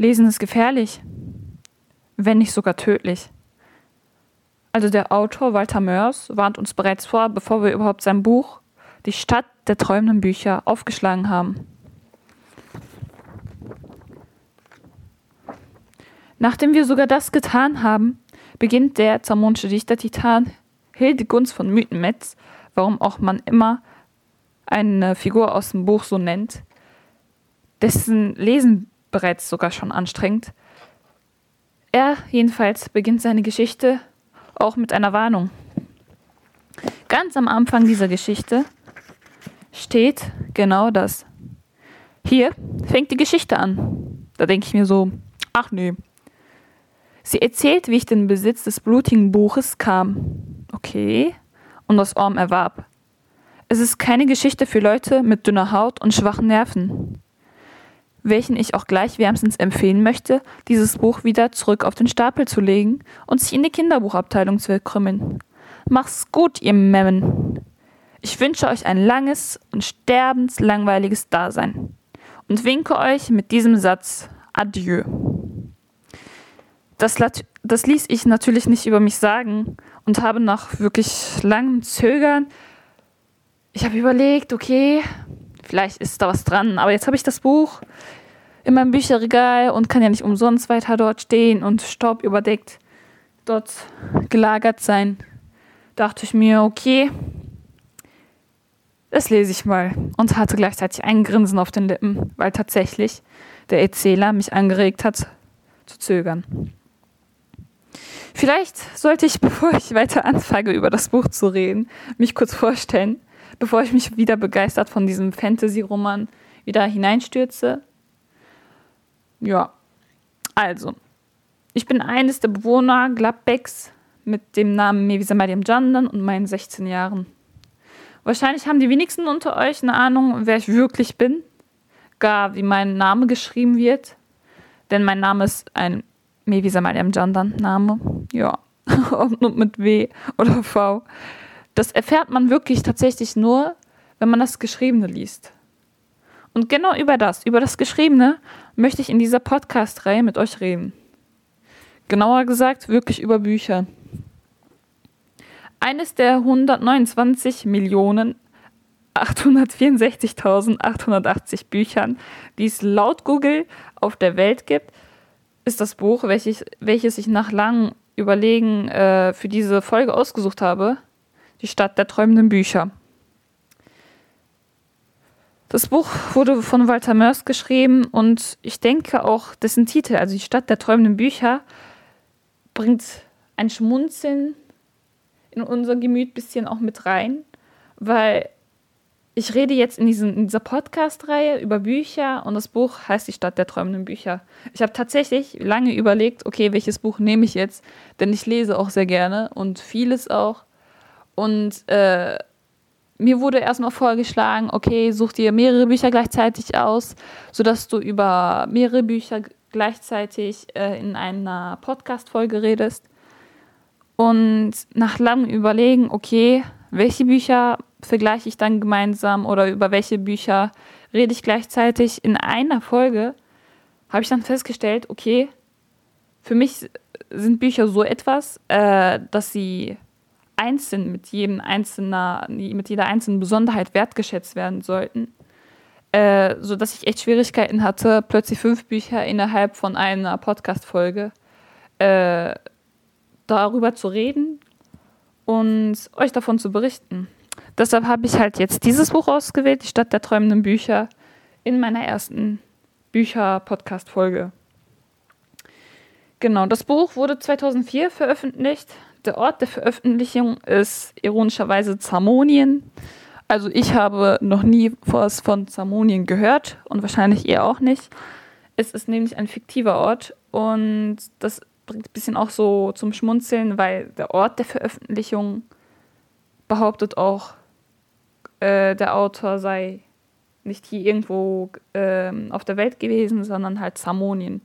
Lesen ist gefährlich, wenn nicht sogar tödlich. Also der Autor Walter Mörs warnt uns bereits vor, bevor wir überhaupt sein Buch Die Stadt der träumenden Bücher aufgeschlagen haben. Nachdem wir sogar das getan haben, beginnt der zamonische Dichter Titan Hildegunst von Mythenmetz, warum auch man immer eine Figur aus dem Buch so nennt, dessen Lesen bereits sogar schon anstrengend. Er jedenfalls beginnt seine Geschichte auch mit einer Warnung. Ganz am Anfang dieser Geschichte steht genau das. Hier fängt die Geschichte an. Da denke ich mir so, ach nee. Sie erzählt, wie ich den Besitz des blutigen Buches kam. Okay. Und das Orm erwarb. Es ist keine Geschichte für Leute mit dünner Haut und schwachen Nerven, welchen ich auch gleich wärmstens empfehlen möchte, dieses Buch wieder zurück auf den Stapel zu legen und sich in die Kinderbuchabteilung zu krümmen. Mach's gut, ihr Memmen. Ich wünsche euch ein langes und sterbenslangweiliges Dasein und winke euch mit diesem Satz Adieu. Das, das ließ ich natürlich nicht über mich sagen und habe nach wirklich langem Zögern ich habe überlegt, okay, vielleicht ist da was dran, aber jetzt habe ich das Buch in meinem Bücherregal und kann ja nicht umsonst weiter dort stehen und Staub überdeckt dort gelagert sein. Dachte ich mir, okay, das lese ich mal und hatte gleichzeitig ein Grinsen auf den Lippen, weil tatsächlich der Erzähler mich angeregt hat zu zögern. Vielleicht sollte ich, bevor ich weiter anfange, über das Buch zu reden, mich kurz vorstellen bevor ich mich wieder begeistert von diesem Fantasy-Roman wieder hineinstürze. Ja, also, ich bin eines der Bewohner Gladbecks mit dem Namen Mevisa Mariam Jandan und meinen 16 Jahren. Wahrscheinlich haben die wenigsten unter euch eine Ahnung, wer ich wirklich bin, gar wie mein Name geschrieben wird, denn mein Name ist ein Mevisa Mariam Jandan Name, ja, und mit W oder V. Das erfährt man wirklich tatsächlich nur, wenn man das Geschriebene liest. Und genau über das, über das Geschriebene, möchte ich in dieser Podcast-Reihe mit euch reden. Genauer gesagt, wirklich über Bücher. Eines der 129 Millionen 864.880 Büchern, die es laut Google auf der Welt gibt, ist das Buch, welches, ich nach langem Überlegen äh, für diese Folge ausgesucht habe, die Stadt der träumenden Bücher. Das Buch wurde von Walter Mörs geschrieben und ich denke auch dessen Titel, also die Stadt der träumenden Bücher, bringt ein Schmunzeln in unser Gemüt ein bisschen auch mit rein, weil ich rede jetzt in, diesen, in dieser Podcast-Reihe über Bücher und das Buch heißt Die Stadt der träumenden Bücher. Ich habe tatsächlich lange überlegt, okay, welches Buch nehme ich jetzt, denn ich lese auch sehr gerne und vieles auch. Und äh, mir wurde erstmal vorgeschlagen, okay, such dir mehrere Bücher gleichzeitig aus, sodass du über mehrere Bücher gleichzeitig äh, in einer Podcast-Folge redest. Und nach langem Überlegen, okay, welche Bücher vergleiche ich dann gemeinsam oder über welche Bücher rede ich gleichzeitig in einer Folge, habe ich dann festgestellt, okay, für mich sind Bücher so etwas, äh, dass sie einzeln mit jedem einzelner, mit jeder einzelnen Besonderheit wertgeschätzt werden sollten. Äh, so dass ich echt Schwierigkeiten hatte, plötzlich fünf Bücher innerhalb von einer Podcast-Folge äh, darüber zu reden und euch davon zu berichten. Deshalb habe ich halt jetzt dieses Buch ausgewählt, Die Stadt der träumenden Bücher, in meiner ersten Bücher-Podcast-Folge. Genau, das Buch wurde 2004 veröffentlicht der Ort der Veröffentlichung ist ironischerweise Zamonien. Also ich habe noch nie was von Zamonien gehört und wahrscheinlich ihr auch nicht. Es ist nämlich ein fiktiver Ort und das bringt ein bisschen auch so zum Schmunzeln, weil der Ort der Veröffentlichung behauptet auch, äh, der Autor sei nicht hier irgendwo äh, auf der Welt gewesen, sondern halt Zamonien.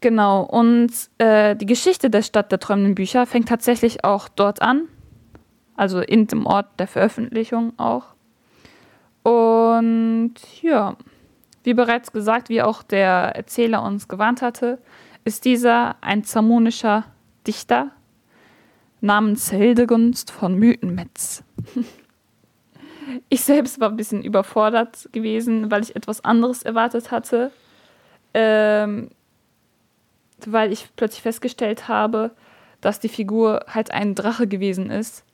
Genau, und äh, die Geschichte der Stadt der träumenden Bücher fängt tatsächlich auch dort an, also in dem Ort der Veröffentlichung auch. Und ja, Wie bereits gesagt, wie auch der Erzähler uns gewarnt hatte, ist dieser ein zamonischer Dichter namens Hildegunst von Mythenmetz. ich selbst war ein bisschen überfordert gewesen, weil ich etwas anderes erwartet hatte, ähm, weil ich plötzlich festgestellt habe, dass die Figur halt ein Drache gewesen ist.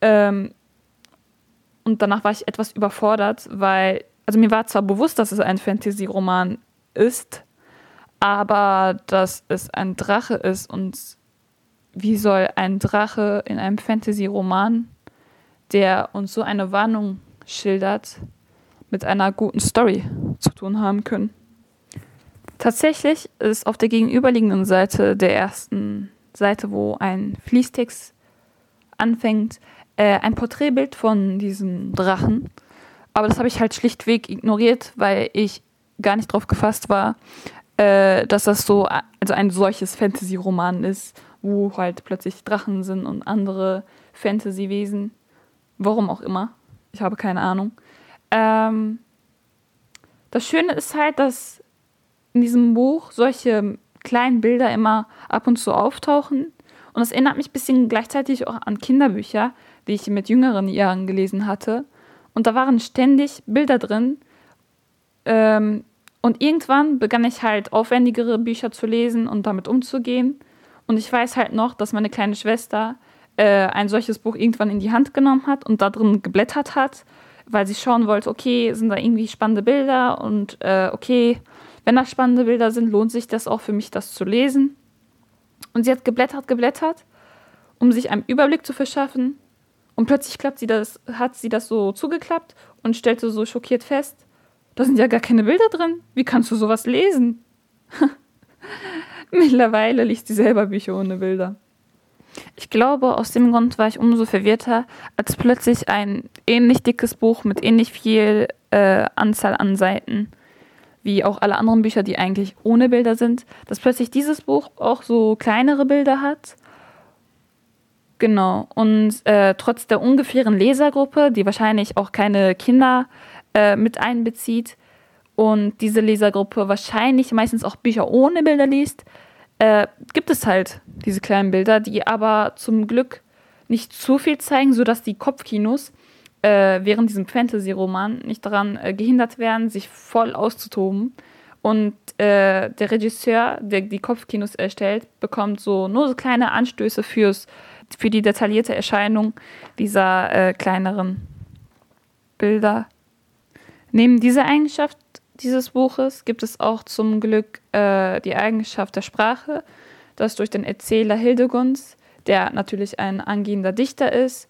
Ähm, und danach war ich etwas überfordert, weil, also mir war zwar bewusst, dass es ein Fantasy-Roman ist, aber dass es ein Drache ist und wie soll ein Drache in einem Fantasy-Roman, der uns so eine Warnung schildert, mit einer guten Story zu tun haben können? Tatsächlich ist auf der gegenüberliegenden Seite der ersten Seite, wo ein Fließtext anfängt, äh, ein Porträtbild von diesem Drachen. Aber das habe ich halt schlichtweg ignoriert, weil ich gar nicht drauf gefasst war, äh, dass das so also ein solches Fantasy-Roman ist, wo halt plötzlich Drachen sind und andere Fantasy-Wesen. Warum auch immer. Ich habe keine Ahnung. Ähm, das Schöne ist halt, dass in diesem Buch solche kleinen Bilder immer ab und zu auftauchen. Und das erinnert mich ein bisschen gleichzeitig auch an Kinderbücher, die ich mit jüngeren Jahren gelesen hatte. Und da waren ständig Bilder drin. Ähm, und irgendwann begann ich halt aufwendigere Bücher zu lesen und damit umzugehen. Und ich weiß halt noch, dass meine kleine Schwester äh, ein solches Buch irgendwann in die Hand genommen hat und da drin geblättert hat, weil sie schauen wollte, okay, sind da irgendwie spannende Bilder und äh, okay, wenn da spannende Bilder sind, lohnt sich das auch für mich, das zu lesen. Und sie hat geblättert, geblättert, um sich einen Überblick zu verschaffen. Und plötzlich klappt sie das, hat sie das so zugeklappt und stellte so schockiert fest, da sind ja gar keine Bilder drin. Wie kannst du sowas lesen? Mittlerweile liest sie selber Bücher ohne Bilder. Ich glaube, aus dem Grund war ich umso verwirrter, als plötzlich ein ähnlich dickes Buch mit ähnlich viel äh, Anzahl an Seiten, wie auch alle anderen Bücher, die eigentlich ohne Bilder sind, dass plötzlich dieses Buch auch so kleinere Bilder hat Genau. Und äh, trotz der ungefähren Lesergruppe, die wahrscheinlich auch keine Kinder äh, mit einbezieht und diese Lesergruppe wahrscheinlich meistens auch Bücher ohne Bilder liest, äh, gibt es halt diese kleinen Bilder, die aber zum Glück nicht zu viel zeigen, sodass die Kopfkinos äh, während diesem Fantasy-Roman nicht daran äh, gehindert werden, sich voll auszutoben. Und äh, der Regisseur, der die Kopfkinos erstellt, bekommt so nur so kleine Anstöße fürs für die detaillierte Erscheinung dieser äh, kleineren Bilder. Neben dieser Eigenschaft dieses Buches gibt es auch zum Glück äh, die Eigenschaft der Sprache, dass durch den Erzähler Hildegunst, der natürlich ein angehender Dichter ist,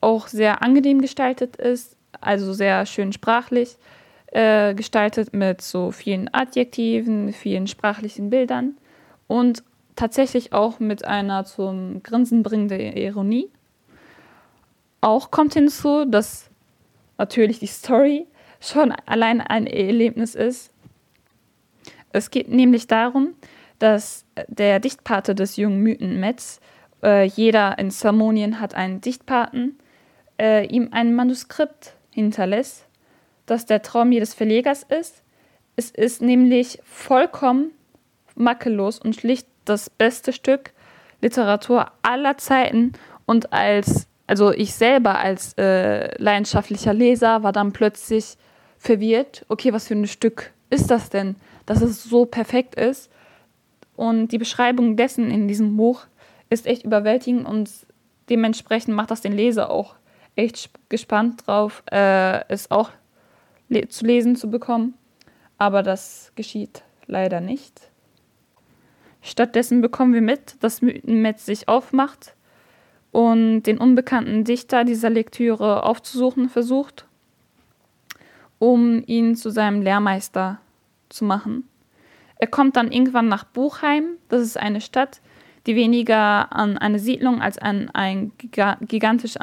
auch sehr angenehm gestaltet ist, also sehr schön sprachlich äh, gestaltet mit so vielen Adjektiven, vielen sprachlichen Bildern und tatsächlich auch mit einer zum Grinsen bringenden Ironie. Auch kommt hinzu, dass natürlich die Story schon allein ein Erlebnis ist. Es geht nämlich darum, dass der Dichtpate des jungen Mythenmetz, äh, jeder in Salmonien hat einen Dichtpaten, äh, ihm ein Manuskript hinterlässt, das der Traum jedes Verlegers ist. Es ist nämlich vollkommen makellos und schlicht das beste Stück Literatur aller Zeiten und als, also ich selber als äh, leidenschaftlicher Leser war dann plötzlich verwirrt, okay, was für ein Stück ist das denn, dass es so perfekt ist. Und die Beschreibung dessen in diesem Buch ist echt überwältigend und dementsprechend macht das den Leser auch echt gespannt drauf, äh, es auch le zu lesen zu bekommen. Aber das geschieht leider nicht. Stattdessen bekommen wir mit, dass Mythenmetz sich aufmacht und den unbekannten Dichter dieser Lektüre aufzusuchen versucht, um ihn zu seinem Lehrmeister zu machen. Er kommt dann irgendwann nach Buchheim, das ist eine Stadt, die weniger an eine Siedlung als an ein gigantisch,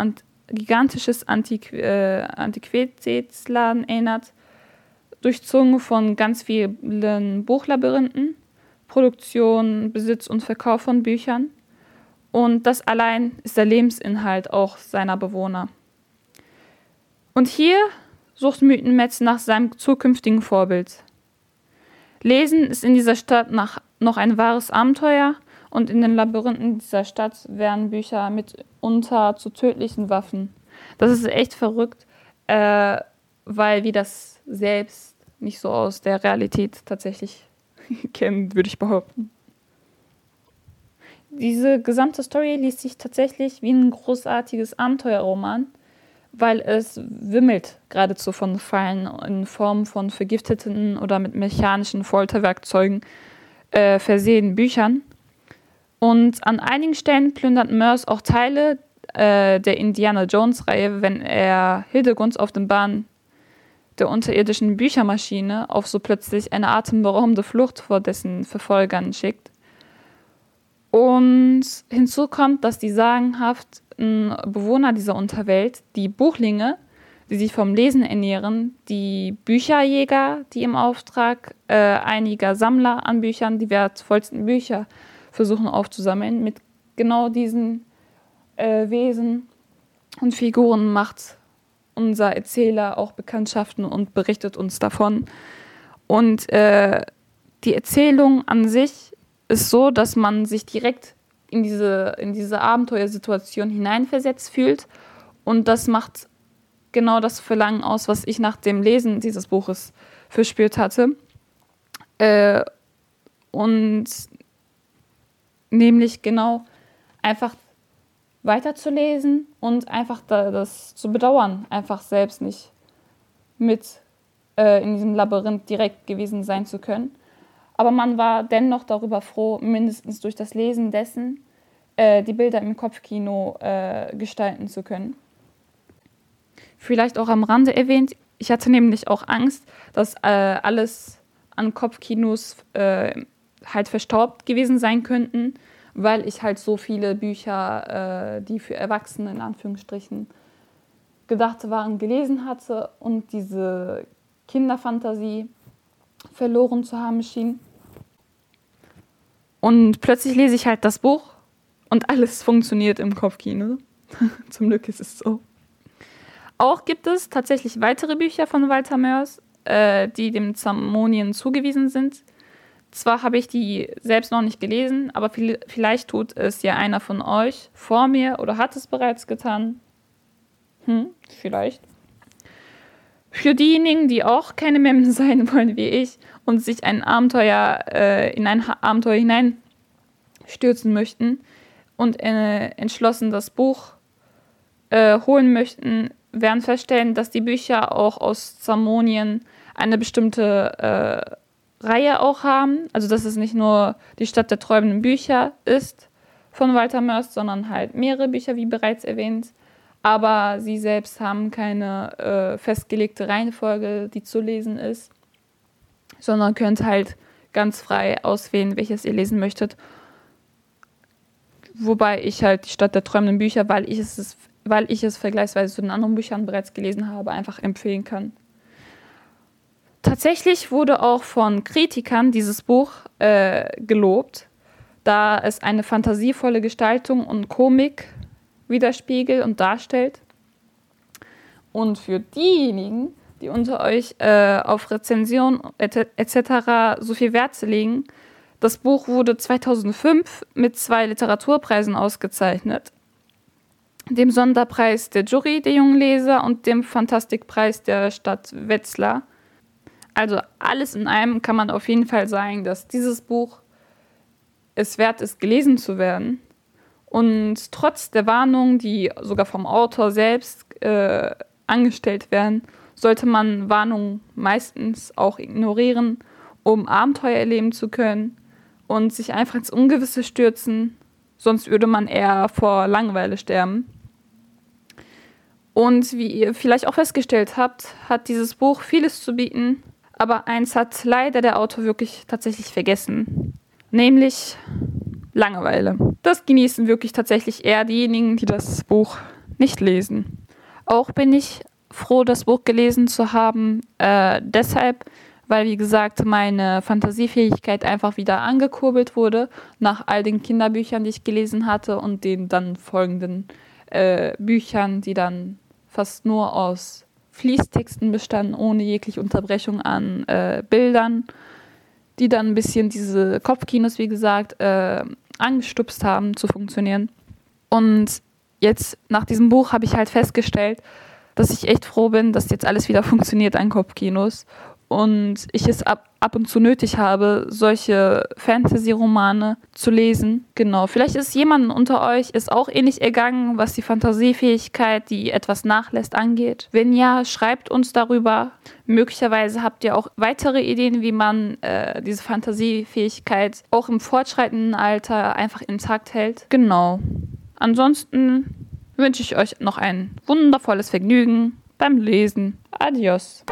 gigantisches Antiqu äh, Antiquitätsladen erinnert, durchzogen von ganz vielen Buchlabyrinthen Produktion, Besitz und Verkauf von Büchern. Und das allein ist der Lebensinhalt auch seiner Bewohner. Und hier sucht Mythenmetz nach seinem zukünftigen Vorbild. Lesen ist in dieser Stadt noch ein wahres Abenteuer und in den Labyrinthen dieser Stadt werden Bücher mitunter zu tödlichen Waffen. Das ist echt verrückt, äh, weil wir das selbst nicht so aus der Realität tatsächlich kennen, würde ich behaupten. Diese gesamte Story liest sich tatsächlich wie ein großartiges Abenteuerroman, weil es wimmelt geradezu von Fallen in Form von vergifteten oder mit mechanischen Folterwerkzeugen äh, versehenen Büchern. Und an einigen Stellen plündert Mörs auch Teile äh, der Indiana Jones-Reihe, wenn er Hildegunst auf den Bahn der unterirdischen Büchermaschine auf so plötzlich eine atemberaubende Flucht vor dessen Verfolgern schickt. Und hinzu kommt, dass die sagenhaften Bewohner dieser Unterwelt, die Buchlinge, die sich vom Lesen ernähren, die Bücherjäger, die im Auftrag äh, einiger Sammler an Büchern die wertvollsten Bücher versuchen aufzusammeln, mit genau diesen äh, Wesen und Figuren macht unser Erzähler auch Bekanntschaften und berichtet uns davon. Und äh, die Erzählung an sich ist so, dass man sich direkt in diese, in diese Abenteuersituation hineinversetzt fühlt. Und das macht genau das Verlangen aus, was ich nach dem Lesen dieses Buches verspürt hatte. Äh, und nämlich genau einfach weiterzulesen und einfach da, das zu bedauern, einfach selbst nicht mit äh, in diesem Labyrinth direkt gewesen sein zu können. Aber man war dennoch darüber froh, mindestens durch das Lesen dessen äh, die Bilder im Kopfkino äh, gestalten zu können. Vielleicht auch am Rande erwähnt, ich hatte nämlich auch Angst, dass äh, alles an Kopfkinos äh, halt verstaubt gewesen sein könnten weil ich halt so viele Bücher, äh, die für Erwachsene in Anführungsstrichen gedacht waren, gelesen hatte und diese Kinderfantasie verloren zu haben schien. Und plötzlich lese ich halt das Buch und alles funktioniert im Kopfkino. Zum Glück ist es so. Auch gibt es tatsächlich weitere Bücher von Walter Mörs, äh, die dem Zamonien zugewiesen sind. Zwar habe ich die selbst noch nicht gelesen, aber vielleicht tut es ja einer von euch vor mir oder hat es bereits getan. Hm, vielleicht. Für diejenigen, die auch keine Memmen sein wollen wie ich und sich ein Abenteuer äh, in ein Abenteuer hineinstürzen möchten und äh, entschlossen das Buch äh, holen möchten, werden feststellen, dass die Bücher auch aus Zamonien eine bestimmte äh, Reihe auch haben. Also dass es nicht nur die Stadt der träumenden Bücher ist von Walter Mörs, sondern halt mehrere Bücher, wie bereits erwähnt. Aber sie selbst haben keine äh, festgelegte Reihenfolge, die zu lesen ist, sondern könnt halt ganz frei auswählen, welches ihr lesen möchtet. Wobei ich halt die Stadt der träumenden Bücher, weil ich es, weil ich es vergleichsweise zu den anderen Büchern bereits gelesen habe, einfach empfehlen kann. Tatsächlich wurde auch von Kritikern dieses Buch äh, gelobt, da es eine fantasievolle Gestaltung und Komik widerspiegelt und darstellt. Und für diejenigen, die unter euch äh, auf Rezension etc. so viel Wert legen, das Buch wurde 2005 mit zwei Literaturpreisen ausgezeichnet. Dem Sonderpreis der Jury der jungen Leser und dem Fantastikpreis der Stadt Wetzlar also alles in allem kann man auf jeden Fall sagen, dass dieses Buch es wert ist, gelesen zu werden. Und trotz der Warnungen, die sogar vom Autor selbst äh, angestellt werden, sollte man Warnungen meistens auch ignorieren, um Abenteuer erleben zu können und sich einfach ins Ungewisse stürzen. Sonst würde man eher vor Langeweile sterben. Und wie ihr vielleicht auch festgestellt habt, hat dieses Buch vieles zu bieten, aber eins hat leider der Autor wirklich tatsächlich vergessen. Nämlich Langeweile. Das genießen wirklich tatsächlich eher diejenigen, die das Buch nicht lesen. Auch bin ich froh, das Buch gelesen zu haben. Äh, deshalb, weil, wie gesagt, meine Fantasiefähigkeit einfach wieder angekurbelt wurde nach all den Kinderbüchern, die ich gelesen hatte und den dann folgenden äh, Büchern, die dann fast nur aus Fließtexten bestanden, ohne jegliche Unterbrechung an äh, Bildern, die dann ein bisschen diese Kopfkinos, wie gesagt, äh, angestupst haben zu funktionieren. Und jetzt nach diesem Buch habe ich halt festgestellt, dass ich echt froh bin, dass jetzt alles wieder funktioniert an Kopfkinos und ich es ab, ab und zu nötig habe, solche Fantasy-Romane zu lesen. Genau, vielleicht ist jemand unter euch ist auch ähnlich ergangen, was die Fantasiefähigkeit, die etwas nachlässt, angeht. Wenn ja, schreibt uns darüber. Möglicherweise habt ihr auch weitere Ideen, wie man äh, diese Fantasiefähigkeit auch im fortschreitenden Alter einfach intakt hält. Genau. Ansonsten wünsche ich euch noch ein wundervolles Vergnügen beim Lesen. Adios.